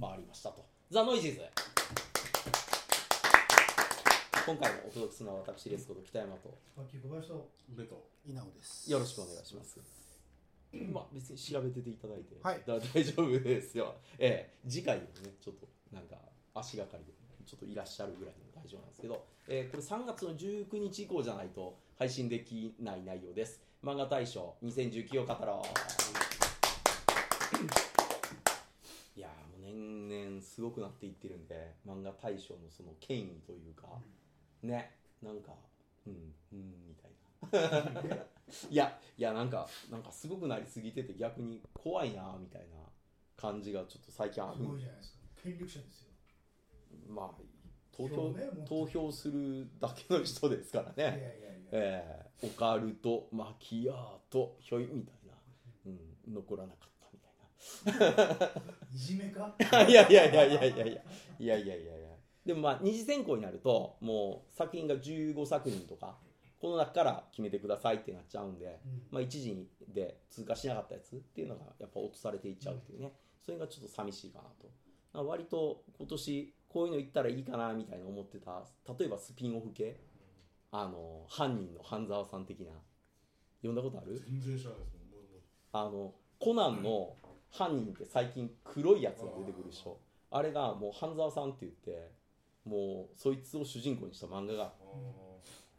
回りましたと。ザ・ノイジーズ。今回もお届けするのは私レスコと北山と。稲尾です。よろしくお願いします。まあ別に調べてていただいて、はい。だ 大丈夫ですよ。ええ次回でもねちょっとなんか足がかりでちょっといらっしゃるぐらいの大丈夫なんですけど、えーこれ3月の19日以降じゃないと配信できない内容です。漫画大賞2019を語ろうすごくなっていってるんで漫画大賞のその権威というか、ねなんかうんうんみたいな。いやいやなんかなんかすごくなりすぎてて逆に怖いなみたいな感じがちょっっと最近ある。すごいじゃないですか。権力者ですよ。まあ投票票ね投票するだけの人ですからね。えーオカルトマキアートひょいみたいな、うん、残らなかったいいじめか？な いやいやいやいやいやいやいやいや。いやいやでもまあ二次選考になるともう作品が15作品とかこの中から決めてくださいってなっちゃうんで、うん。まあ、一時で通過しなかったやつっていうのがやっぱ落とされていっちゃうっていうね、それがちょっと寂しいかなと。まあ割と今年こういうの言ったらいいかなみたいな思ってた例えばスピンオフ系？あの犯人の半沢さん的な。読んだことある？全然知らないです。あのコナンの犯人って最近黒いやつが出てくるでしょあれがもう半沢さんって言ってもうそいつを主人公にした漫画が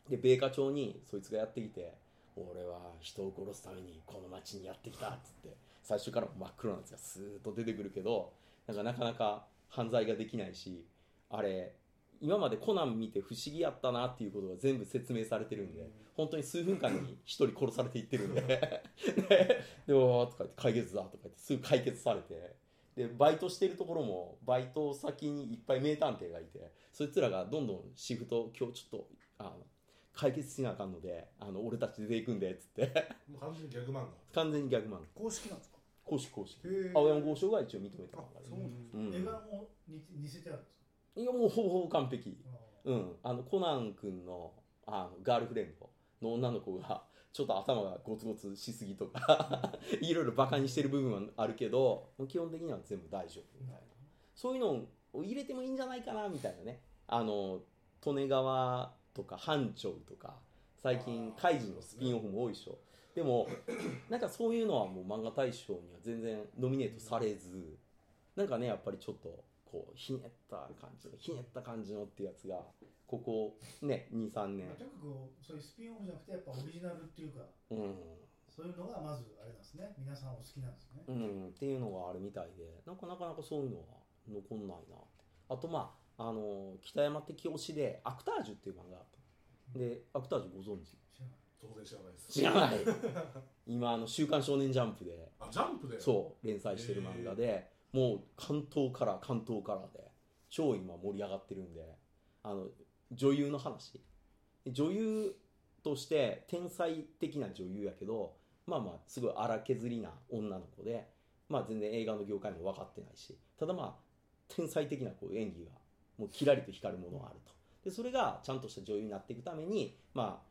で米花町にそいつがやってきて俺は人を殺すためにこの町にやってきたっつって最初から真っ黒なやつがスーッと出てくるけどなんかなかなか犯罪ができないしあれ今までコナン見て不思議やったなっていうことが全部説明されてるんで本当に数分間に一人殺されていってるんで。ででおーとか言って解決だとか言ってすぐ解決されて。でバイトしてるところもバイト先にいっぱい名探偵がいてそいつらがどんどんシフト今日ちょっとあの解決しなあかんのであの俺たち出ていくんでっつって。もう完全にギャグ漫画？完全にギャグ漫画。公式なんですか？公式公式。青山豪商が一応認めた漫画でそうなんですうん。絵柄も似せてあるんですか？いやもうほぼほぼ完璧。あうん。あのコナン君のあのガールフレンドの女の子がちょっと頭がゴツゴツしすぎとかいろいろバカにしてる部分はあるけど基本的には全部大丈夫。みたいなそういうのを入れてもいいんじゃないかなみたいなね。あの利根川とか班長とか最近カイジのスピンオフも多いでしょ。でもなんかそういうのはもう漫画大賞には全然ノミネートされずなんかねやっぱりちょっとこうひねった感じのひねった感じのってやつがここね23年。とにかくそういうスピンオフじゃなくてやっぱオリジナルっていうかうん。そういうのがまずあれなんですね。皆さんお好きなんですね。うん、っていうのがあるみたいでなんかなかなかそういうのは残んないな。あとまああの北山的推しで「アクタージュ」っていう漫画があった。でアクタージュご存知？知らない当然知らないです。知らない。今あの「週刊少年ジャンプ」で。あジャンプで？そう連載してる漫画でもう関東から関東からで超今盛り上がってるんであの女優の話。女優として天才的な女優やけどまあまあすごい荒削りな女の子でまあ全然映画の業界も分かってないしただまあ天才的なこう演技がもうキラリと光るものがあると。でそれがちゃんとした女優になっていくためにまあ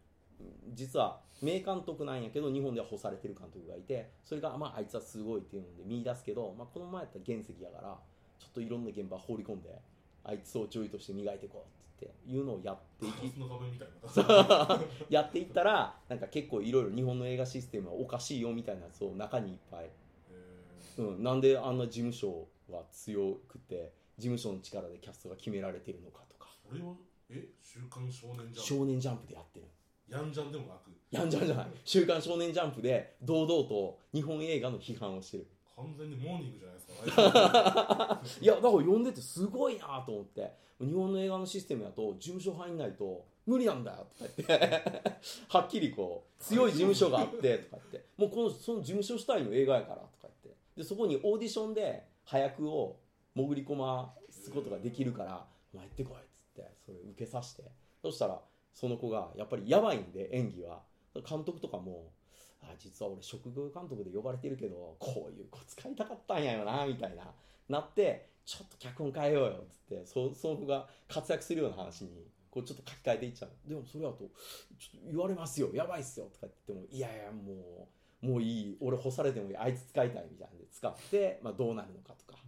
実は名監督なんやけど日本では干されてる監督がいてそれが、まあ、あいつはすごいっていうので見出すけど、まあ、この前やったら原石やからちょっといろんな現場放り込んであいつを女優として磨いていこうって言っていうのをやっていきカラスの仮面みたいな やっていったらなんか結構いろいろ日本の映画システムはおかしいよみたいなやつを中にいっぱい、えうん、なんであんな事務所が強くて事務所の力でキャストが決められてるのかとか。ー、それをえ？週刊少年ジャンプ。少年ジャンプでやってるヤンジャンでもなく。やんじゃんじゃない「週刊少年ジャンプ」で堂々と日本映画の批判をしてる。完全にモーニングじゃないですか。いやだから読んでてすごいなと思って。日本の映画のシステムやと事務所入んないと無理なんだよとか言って。はっきりこう強い事務所があってとか言って。もうこのその事務所主体の映画やからとか言って。でそこにオーディションで早くを潜り込ますことができるから「お前行ってこい」っつってそれ受けさせて。そしたらその子がやっぱりやばいんで演技は。監督とかもあ実は俺職業監督で呼ばれてるけどこういう子使いたかったんやよなみたいななってちょっと脚本変えようよっつってそその子が活躍するような話にこうちょっと書き換えていっちゃう。でもそれだとちょっと言われますよやばいっすよとか言ってもいやいやもうもういい俺干されてもいいあいつ使いたいみたいなんで使って、まあ、どうなるのかとか。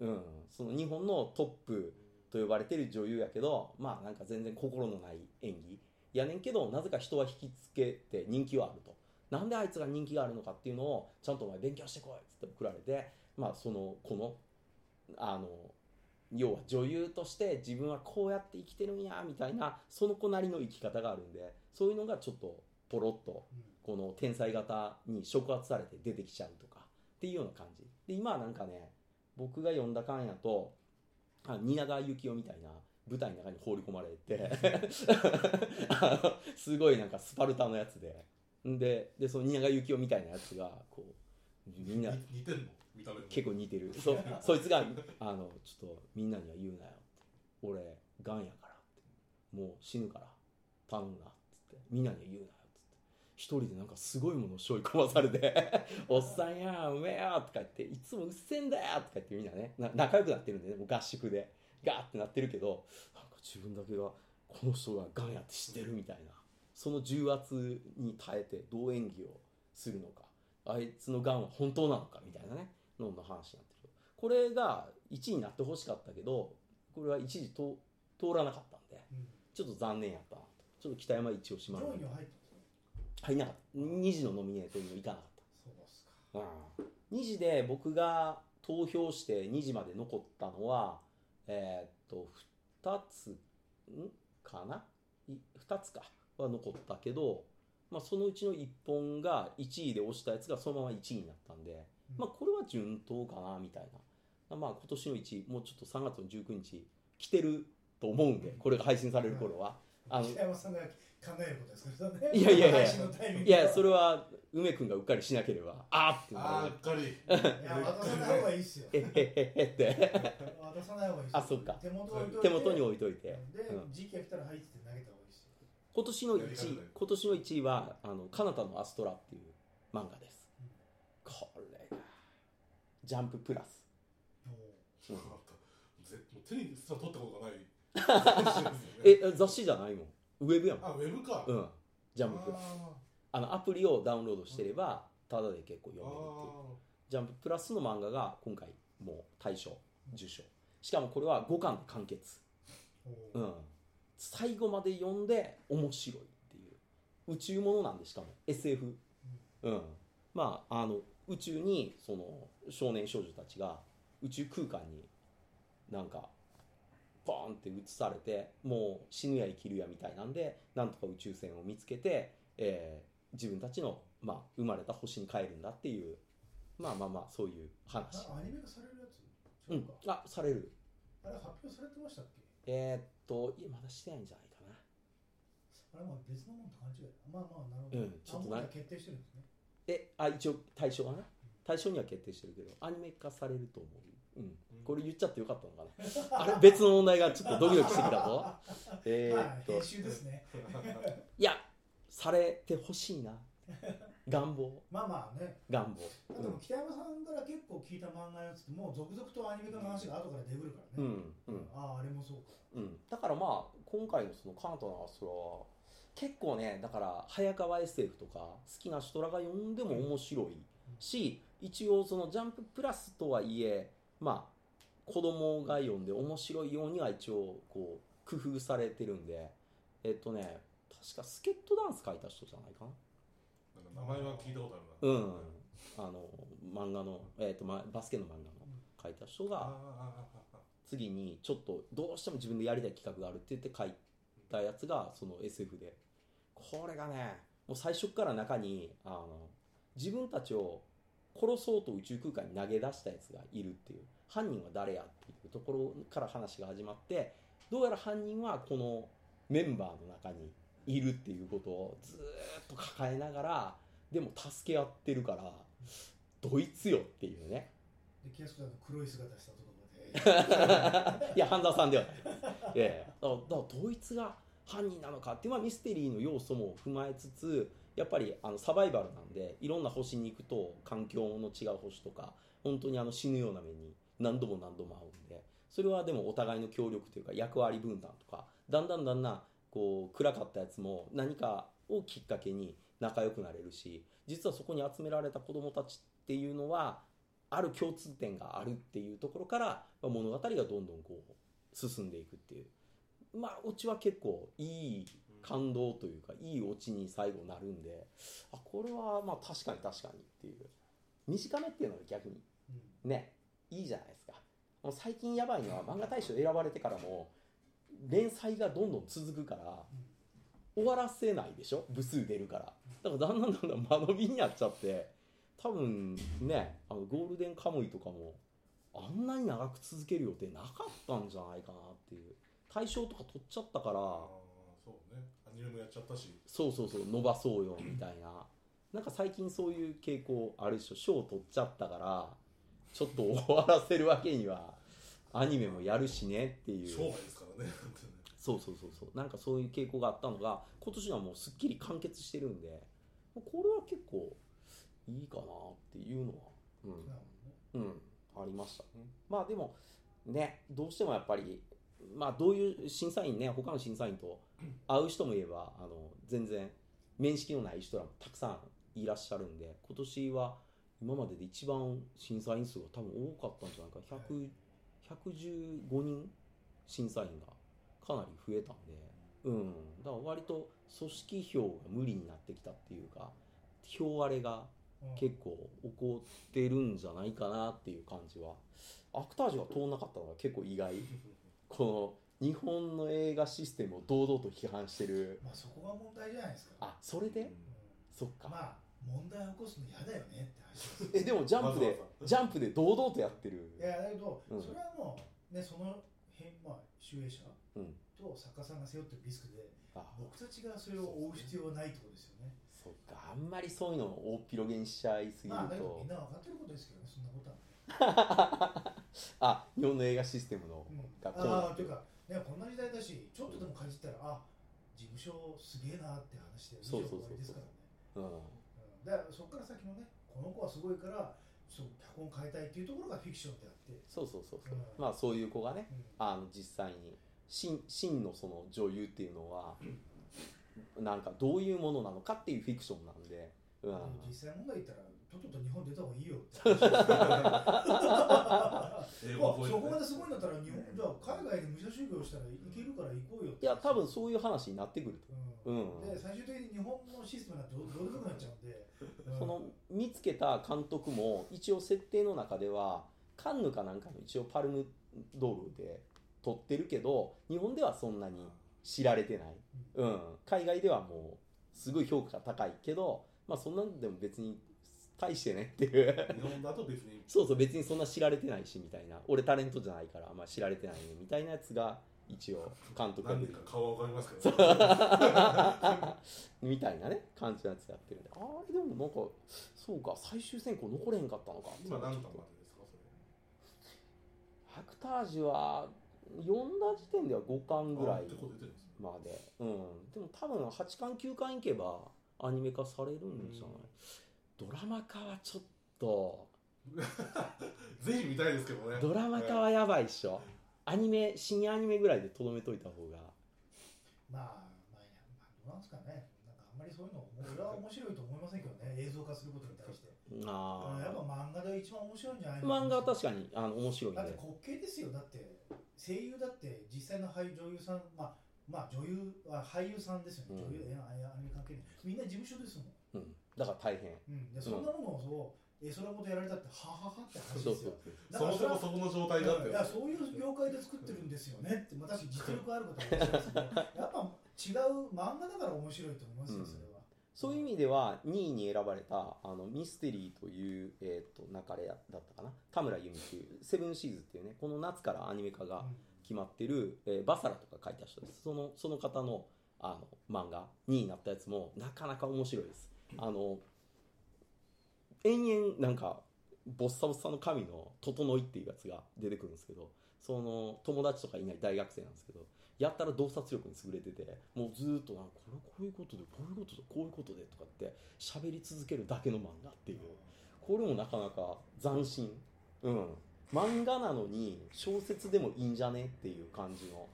うん、その日本のトップと呼ばれてる女優やけどまあなんか全然心のない演技やねんけどなぜか人は引きつけて人気はあると。なんであいつが人気があるのかっていうのをちゃんとお前勉強してこいっつって送られてまあそのこのあの要は女優として自分はこうやって生きてるんやみたいなその子なりの生き方があるんでそういうのがちょっとポロッとこの天才型に触発されて出てきちゃうとかっていうような感じ。で今はなんかね僕が読んだ感やとあ蜷川幸雄みたいな舞台の中に放り込まれて。あ のすごいなんかスパルタのやつで。んででその蜷川幸雄みたいなやつがこうみんな。に似てんの？見た目も。結構似てる。そそいつがあの「ちょっとみんなには言うなよ」って「俺がんやから」って「もう死ぬから。頼むな」っつって「みんなには言うな。よ」っつって一人でなんかすごいものを背負い込まされて「おっさんやうめえや」とか言って「いつもうっせんだよ」とか言ってみんなね。な仲良くなってるんでねもう合宿で。ガーってなってるけどなんか自分だけがこの人ががんやって知ってるみたいな。その重圧に耐えてどう演技をするのか。あいつのがんは本当なのかみたいなね。のの話になってる。これが1位になってほしかったけどこれは一時と通らなかったんでうん。ちょっと残念やったなと。ちょっと北山一押しま上る位には入ったんですか入んなかった。2時のノミネートにもいかなかっそうですか。た、うん、2時で僕が投票して2時まで残ったのはえーっと2つん？かな？い2つかは残ったけど、まあ、そのうちの1本が1位で押したやつがそのまま1位になったんで、うん。まあ、これは順当かなみたいな、まあ、今年の1位もうちょっと3月の19日来てると思うんでこれが配信される頃は。あの北山さんが考えることですか？らね。いやいやいや。いやそれは梅君がうっかりしなければ。あーってうっかり。いや渡さない方がいいっすよ。えへへへって。渡さない方がいいっすよ。あそっか。手元に置いといて。手元に置いといて、で、うん。時期が来たら入って投げた方がいいっすよ。今年の1位今年の1位はあの「カナタのアストラ」っていう漫画です、うん。これがジャンププラス。手に取ったことがない。え雑誌じゃないもんウェブやもん。あウェブか。うん。ジャンププラスああのアプリをダウンロードしてればタダで結構ー読めるっていう。あジャンププラスの漫画が今回もう大賞受賞。しかもこれは5巻で完結。ーおー。うん、最後まで読んで面白いっていう。宇宙ものなんでしかも。SF、うん。まああの宇宙にその少年少女たちが宇宙空間になんかボーンって移されてもう死ぬや生きるやみたいなんでなんとか宇宙船を見つけて、えー自分たちの、まあ、生まれた星に帰るんだっていうまあまあまあそういう話、あアニメ化されるやつ？うん。あされる。あれ発表されてましたっけ？えーっといやまだしてないんじゃないかな。あれまあ別のものと勘違いまあまあなるほど、うんちょっとな決定してるんですね。えあ一応対象がね。対象には決定してるけどアニメ化されると思う、うん、これ言っちゃってよかったのかな？あれ別の問題がちょっとドキドキしてきたぞ。えっと。ね。いやされてほしいな。願望。まあまあね。願望。あでも北山さんから結構聞いた漫画のやつってもう続々とアニメ化の話が後から出てくるからね、うんうん。あああれもそうか。うん、だからまあ今回のそのカナタのアストラは結構ねだから早川 SF とか好きな人らが読んでも面白いし一応そのジャンププラスとはいえまあ子供が読んで面白いようには一応こう工夫されてるんでえっとね確かスケットダンス書いた人じゃないかな。なんか名前は聞いたことあるな。うん。あの漫画の、えっとま、バスケの漫画の書いた人が次にちょっとどうしても自分でやりたい企画があるって言って書いたやつがその SF で。これがねもう最初から中にあの自分たちを殺そうと宇宙空間に投げ出したやつがいるっていう。犯人は誰やっていうところから話が始まってどうやら犯人はこのメンバーの中にいるっていうことをずーっと抱えながらでも助け合ってるからドイツよっていうね。で気安子さんの黒い姿したところで。いや半沢さんではないです、ええだからだからドイツが犯人なのかっていう、まあ、ミステリーの要素も踏まえつつやっぱりあのサバイバルなんでいろんな星に行くと環境の違う星とか本当にあの死ぬような目に何度も何度も会うんでそれはでもお互いの協力というか役割分担とかだんだんだんだんこう暗かったやつも何かをきっかけに仲良くなれるし実はそこに集められた子どもたちっていうのはある共通点があるっていうところから、物語がどんどんこう進んでいくっていう。まあオチは結構いい感動というかいいオチに最後なるんであこれはまあ確かに確かにっていう。短めっていうのが逆に。うん。ね。いいじゃないですか。もう最近やばいのは漫画大賞選ばれてからも連載がどんどん続くから終わらせないでしょ？部数出るから。だからだんだんだんだん間延びになっちゃって多分ねあのゴールデンカムイとかもあんなに長く続ける予定なかったんじゃないかなっていう。大賞とか取っちゃったからそうね。アニメもやっちゃったし。そうそうそう伸ばそうよみたいな。なんか最近そういう傾向あるでしょ。賞取っちゃったからちょっと終わらせるわけにはアニメもやるしねっていう。商売ですからね。そうそうそうそう。なんかそういう傾向があったのが今年はもうすっきり完結してるんでこれは結構いいかなっていうのはそうん。ねうん、うん、ありました。ねまあでもねどうしてもやっぱりまあどういう審査員ね他の審査員と会う人もいればあの全然面識のない人らもたくさんいらっしゃるんで今年は今までで一番審査員数が多分多かったんじゃないか100 115人審査員がかなり増えたんで、うん、だから割と組織票が無理になってきたっていうか票割れがうん。結構起こってるんじゃないかなっていう感じは。アクタージュが通んなかったのが結構意外 この日本の映画システムを堂々と批判してる。まあそこが問題じゃないですか。あそれで？うん。そっか。まあ問題を起こすの嫌だよねって話ですえでもジャンプでジャンプで堂々とやってる。いやだけど、うん。それはもうねその辺まあ集英者うん。と作家さんが背負ってるリスクであ僕たちがそれを追う必要はないってことですよね。そっか。あんまりそういうのを大っ広げにしちゃいすぎるまあだけどみとんな分かってることですけどねそんなことは。ね、あ日本の映画システムのうん、ああというかねこんな時代だしちょっとでもかじったらあ事務所すげえなって話でそうそうそうですからね。うん。うん。だからそこから先のねこの子はすごいからそう脚本変えたいっていうところがフィクションであって、そうそうそうそう、うん。まあそういう子がねうん。あの実際に真真のその女優っていうのは なんかどういうものなのかっていうフィクションなんで、うん、実際問題言ったらとっとと日本出た方がいいよ そこまですごいんだったら日本じゃあ海外で武者修行したらいけるから行こうよって。いや多分そういう話になってくると、うん。うん。で最終的に日本のシステムがどうどうでもなっちゃうんで、うん。その見つけた監督も一応設定の中ではカンヌかなんかの一応パルムドールで撮ってるけど日本ではそんなに知られてない、うん、海外ではもうすごい評価が高いけど、まあ、そんなんでも別に大してねっていう。日本だと別に。そうそう別にそんな知られてないしみたいな。俺タレントじゃないから、まあ、知られてないねみたいなやつが一応監督が出て何人か顔はわかりますけどね。みたいなね感じのやつやってるんで。あれでもなんかそうか最終選考残れへんかったのか。今何巻までですかそれ。アクタージュは読んだ時点では5巻ぐらいあ結構出てるんですね。まで。うん。でも多分8巻9巻いけばアニメ化されるんじゃない？ドラマ化はちょっと。ぜひ見たいですけどね。ドラマ化はやばいっしょ。アニメ新アニメぐらいでとどめといた方が。まあ、まあ、まあ、どうなんですかね。なんかあんまりそういうの、俺は面白いと思いませんけどね、映像化することに対して。あやっぱあ漫画で一番面白いんじゃない漫画は確かかにあの面白いんで。だって滑稽ですよ、だって、声優だって実際の俳優、女優さん、まあ、まあ女優あ俳優さんですよね、うん。女優アニメ関係ない。みんな事務所ですもん。うん、だから大変。うん、でそんなものをそう、えそらことやられたって、はははって話ですよ。だそもそもそこの状態だっていやそういう業界で作ってるんですよね。って、まあ、確かに実力あることは言ってますけど やっぱ違う漫画だから面白いと思いますよ、うん。それは。そういう意味では2位に選ばれたあのミステリーという、えー、と流れだったかな。田村由美っていう「セブンシーズ」っていうねこの夏からアニメ化が決まってる、えーバサラとか書いた人です。そのその方のあの漫画2位になったやつもなかなか面白いですあの延々なんかボッサボッサの神の「整い」っていうやつが出てくるんですけどその友達とかいない大学生なんですけどやったら洞察力に優れててもうずっとなんかこれこういうことでこういうことでこういうことでとかって喋り続けるだけの漫画っていう。これもなかなか斬新。うん。漫画なのに小説でもいいんじゃねっていう感じの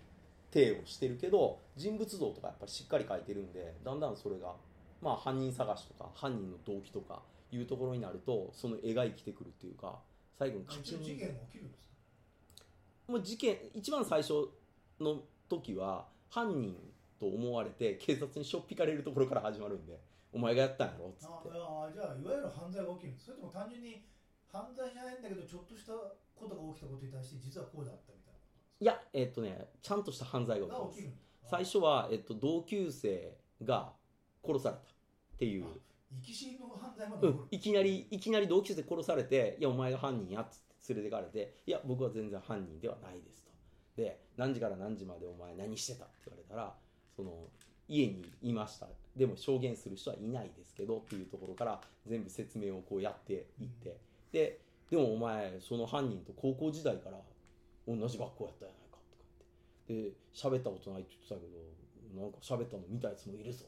体をしてるけど人物像とかやっぱりしっかり書いてるんでだんだんそれがまあ犯人探しとか犯人の動機とかいうところになるとその絵が生きてくるっていうか最後にカチン一応事件が起きるんですかもう事件一番最初の時は犯人と思われて警察にしょっぴかれるところから始まるんでお前がやったんやろっつあってあじゃあいわゆる犯罪が起きるそれとも単純に犯罪じゃないんだけどちょっとしたことが起きたことに対して実はこうだったみたいいやえっとねちゃんとした犯罪が起きます。最初は、えっと、同級生が殺されたっていう、生き死にの犯罪まで起こる、うんいきなりいきなり同級生殺されて「いやお前が犯人や」っつって連れてかれて「いや僕は全然犯人ではないです」と。で何時から何時までお前何してたって言われたらその家にいました。でも証言する人はいないですけどっていうところから全部説明をこうやっていって、ででもお前その犯人と高校時代から同じ学校やったやないかとか言って。で喋ったことないって言ってたけどなんか喋ったの見たやつもいるぞ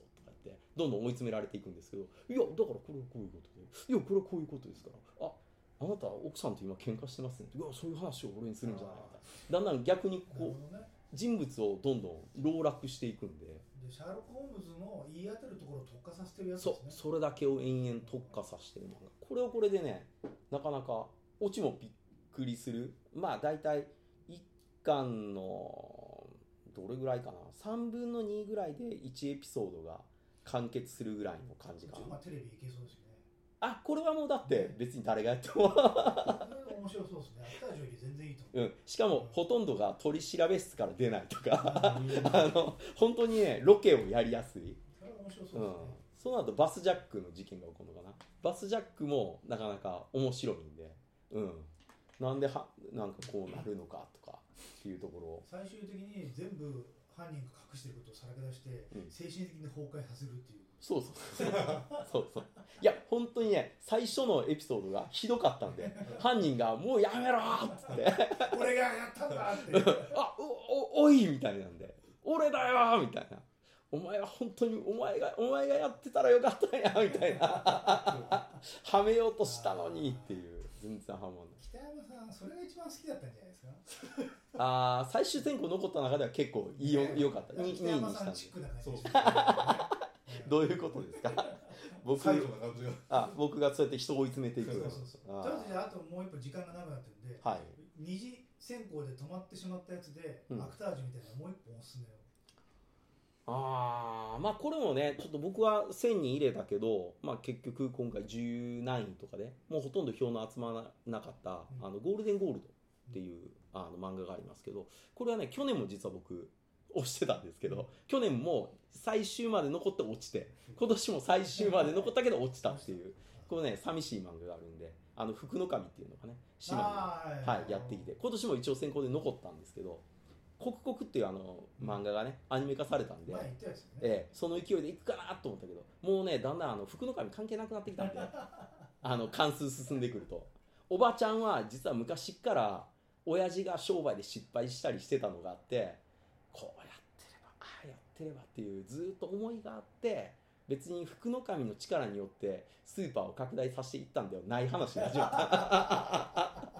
ってどんどん追い詰められていくんですけどいやだからこれはこういうことでいやこれはこういうことですからああなた奥さんと今喧嘩してますね。いやそういう話を俺にするんじゃないか。だんだん逆にこうね。人物をどんどん籠絡していくんで。でシャーロック・ホームズの言い当たるところを特化させてるやつそですね。それだけを延々特化させてる漫画これはこれでねなかなかオチもびっくりする。まあ大体1巻のどれぐらいかな。3分の2ぐらいで1エピソードが完結するぐらいの感じか。なまあテレビいけそうですよね。あこれはもうだって別に誰がやっても。面白そうですね。アフタージョーより全然いいと思う。うん、しかもほとんどが取り調べ室から出ないとか。うん。あの本当にねロケをやりやすい、それは面白うそうんですね、その後バスジャックの事件が起こるのかな。バスジャックもなかなか面白いんで、うん、なんではなんかこうなるのかとかっていうところを。最終的に全部犯人が隠してることをさらけ出して、うん。精神的に崩壊させるっていうそうそうそうそう。いや本当にね最初のエピソードがひどかったんで 犯人が「もうやめろ!」っつって。俺がやったんだって。あおおおいみたいなんで。俺だよみたいな。お前は本当にお前がお前がやってたらよかったんやみたいな。はめようとしたのにっていう。全然はまんない。北山さんそれが一番好きだったんじゃないですか？あー最終選考残った中では結構いいよよかった2位にしたんで どういうことですか？僕最後な感じが。あ僕がそうやって人を追い詰めていく。そうそうそう。あとりあえずじゃああともう一歩時間が長くなってるんで、はい。二次選考で止まってしまったやつで、うん。アクタージュみたいなのもう一本おすすめをあーまあこれもねちょっと僕は1000人入れたけど、まあ、結局今回10何位とかでもうほとんど票の集まらなかった、うん。あのゴールデンゴールドっていうあの漫画がありますけどこれはね去年も実は僕押してたんですけど去年も最終まで残って落ちて今年も最終まで残ったけど落ちたっていうこれね寂しい漫画があるんであの福の神っていうのがね島にはい、やってきて今年も一応選考で残ったんですけど「刻々」っていうあの漫画がねアニメ化されたんで、ええ、その勢いでいくかなと思ったけどもうねだんだんあの福の神関係なくなってきたんで あの関数進んでくると。おばちゃんは実は昔っから親父が商売で失敗したりしてたのがあってこうやってればああやってればっていうずーっと思いがあって別に福の神の力によってスーパーを拡大させていったんではない話に始まった。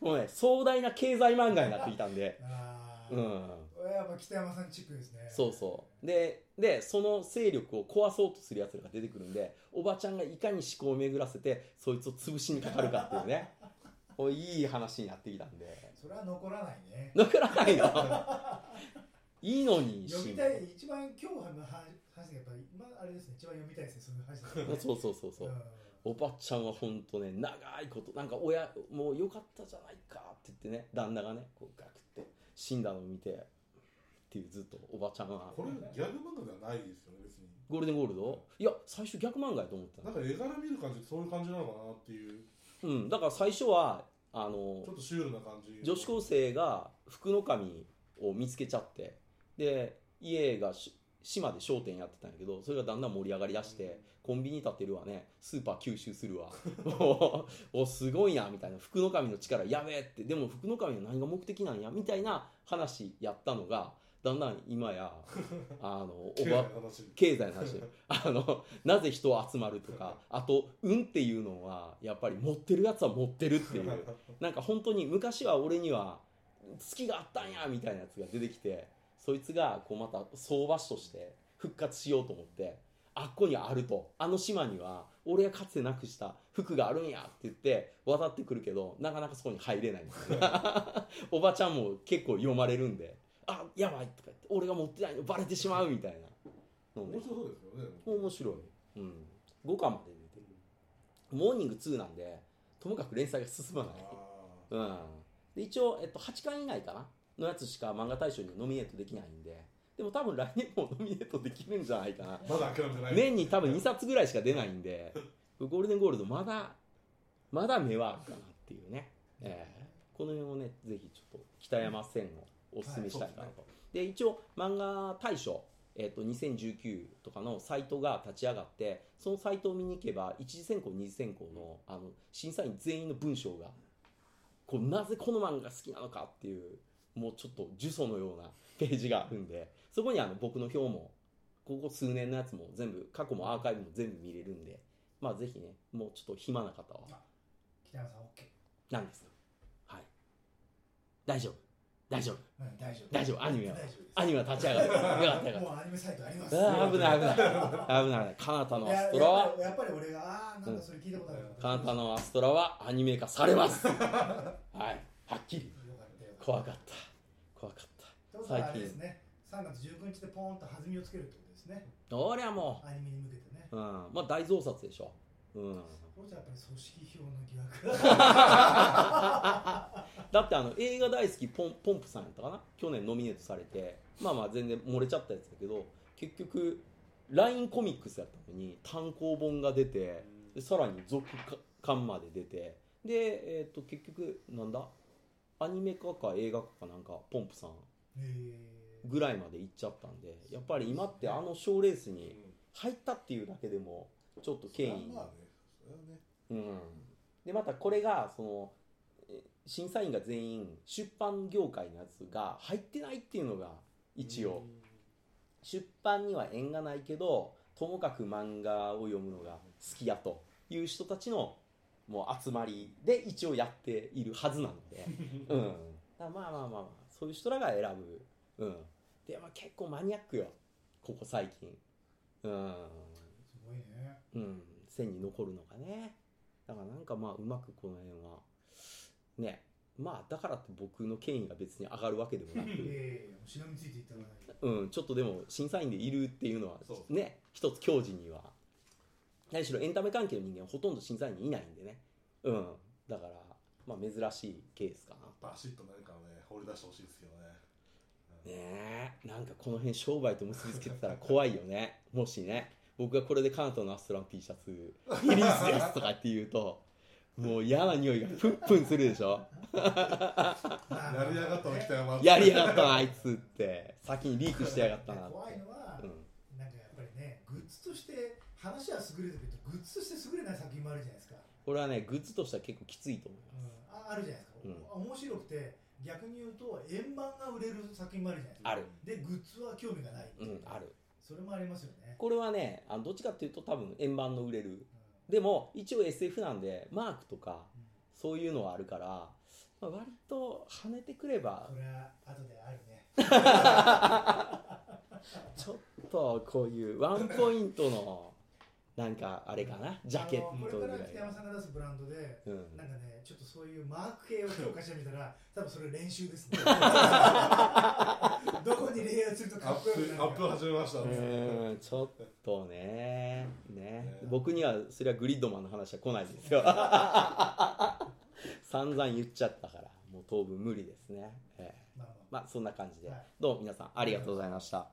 もうね壮大な経済漫画になってきたんで。うん。やっぱ北山さんチックですね。そうそう。ででその勢力を壊そうとするやつらが出てくるんでおばちゃんがいかに思考を巡らせてそいつを潰しにかかるかっていうねこういい話になってきたんで。それは残らないね。残らないの？いいのに読みたい一番今日の話がやっぱり今あれですね。一番読みたいですねそういう話だね。そうそうそうそう。うん。おばちゃんは本当ね長いことなんか親もうよかったじゃないかって言ってね。旦那がねこうガクって死んだのを見てっていうずっとおばちゃんは。これギャグ漫画ではないですよね別に。ゴールデンゴールド？いや最初逆漫画やと思ってたなんか絵柄見る感じそういう感じなのかなっていう。うん。だから最初はあのちょっとシュールな感じ。女子高生が福の神を見つけちゃってで家がし島で商店やってたんやけどそれがだんだん盛り上がりだして、コンビニ建てるわね。スーパー吸収するわ。おおすごいなみたいな。福の神の力やべえって。でも福の神は何が目的なんやみたいな話やったのがだんだん今や あのお経済ばの話。経済の話。で あのなぜ人集まるとか あと運っていうのはやっぱり持ってるやつは持ってるっていう。なんか本当に昔は俺には月があったんやみたいなやつが出てきてそいつがこうまた相場師として復活しようと思ってあっこにあると。あの島には俺がかつてなくした服があるんやって言って渡ってくるけどなかなかそこに入れない。んですよおばちゃんも結構読まれるんであやばいとか言って俺が持ってないのバレてしまうみたいな。のね。面白そうですよね。面白い、うん、5巻まで出てる。モーニング2なんでともかく連載が進まない。あうん、で一応、えっと、8巻以内かな？のやつしか漫画大賞にノミネートできないんで。でも多分来年もノミネートできるんじゃないかな。ーまだ年に多分2冊ぐらいしか出ないんで ゴールデンゴールドまだまだ目はあるかなっていうね、えーこの辺をねぜひちょっと北山線をおすすめしたいかなと、で一応漫画大賞えっと2019とかのサイトが立ち上がってそのサイトを見に行けば一次選考二次選考のあの審査員全員の文章がこうなぜこの漫画が好きなのかっていうもうちょっと呪詛のような ページがあるんでそこにあの僕の表もここ数年のやつも全部過去もアーカイブも全部見れるんでまあぜひねもうちょっと暇な方は。北山さん OK なんですよ。はい。大丈夫大丈夫。うん大丈夫。大丈夫。アニメは。大丈夫です。アニメは立ち上がる。よかったよ もうアニメサイトあります。危ない危ない。危ない。危ないカナタのアストラはややっぱり俺がああなんかそれ聞いたことあるカナタのアストラはアニメ化されます。はい。はっきり。怖かった。怖かっってことはあれですね。3月19日でポーンと弾みをつけるってことですね。た俺はもアニメに向けてね。う、うん、まあ大増刷でしょうん。これじゃやっぱり組織票の疑惑だってあの映画大好きポンポンプさんやったかな？去年ノミネートされて。まあまあ全然漏れちゃったやつだけど結局 LINE コミックスやったのに単行本が出てでさらに続刊まで出て。で、えー、と結局なんだ？アニメ化か映画化かなんかポンプさんえぐらいまで行っちゃったんでやっぱり今ってあの賞レースに入ったっていうだけでもちょっと権威。にまあねね。うん、でまたこれがそのえ審査員が全員出版業界のやつが入ってないっていうのが一応。出版には縁がないけどともかく漫画を読むのが好きやという人たちのもう集まりで一応やっているはずなので、うん、まあまあまあまあそういう人らが選ぶ、うん、で、まあ、結構マニアックよ。ここ最近、うんうん、線に残るのがね。だからなんかまあうまくこの辺はねまあだからって僕の権威が別に上がるわけでもなく、ええしのみついていったらないうん、ちょっとでも審査員でいるっていうのはね一つ矜持には。何しろエンタメ関係の人間はほとんど審査員にいないんでね。うんだからまあ珍しいケースかな。バシッと何かをね放り出してほしいですけどね。ねえなんかこの辺商売と結びつけてたら怖いよね。もしね僕がこれでカナトのアストラン T シャツリリースですとかって言うともう嫌な匂いがプンプンするでしょ。やりやがったな北山。やりやがったなあいつって。先にリークしてやがったなって。怖いのは、うん。なんかやっぱりねグッズとして話は優れてるけどグッズとして優れない作品もあるじゃないですか、これはねグッズとしては結構きついと思ううん、ああるじゃないですか、うん。面白くて逆に言うと円盤が売れる作品もあるじゃないですか。ある。でグッズは興味がない、うんあるそれもありますよね、これはねあのどっちかっていうと多分円盤の売れる。うん。でも一応 SF なんでマークとかうん。そういうのはあるから、まあ、割と跳ねてくればこれは後であるね。ちょっとこういうワンポイントのなんかあれかな？ジャケットぐらいこれから北山さんが出すブランドでうん。なんかねちょっとそういうマーク系を強化してみたら多分それ練習ですね。どこにレイヤーするとかアっこよくなるかップアップ始めました。うねちょっとね。ね。ね。僕にはそれはグリッドマンの話は来ないですよ。散々言っちゃったからもう当分無理ですね、ええ。まあまあ。まあそんな感じで、はい。どう？も皆さんありがとうございました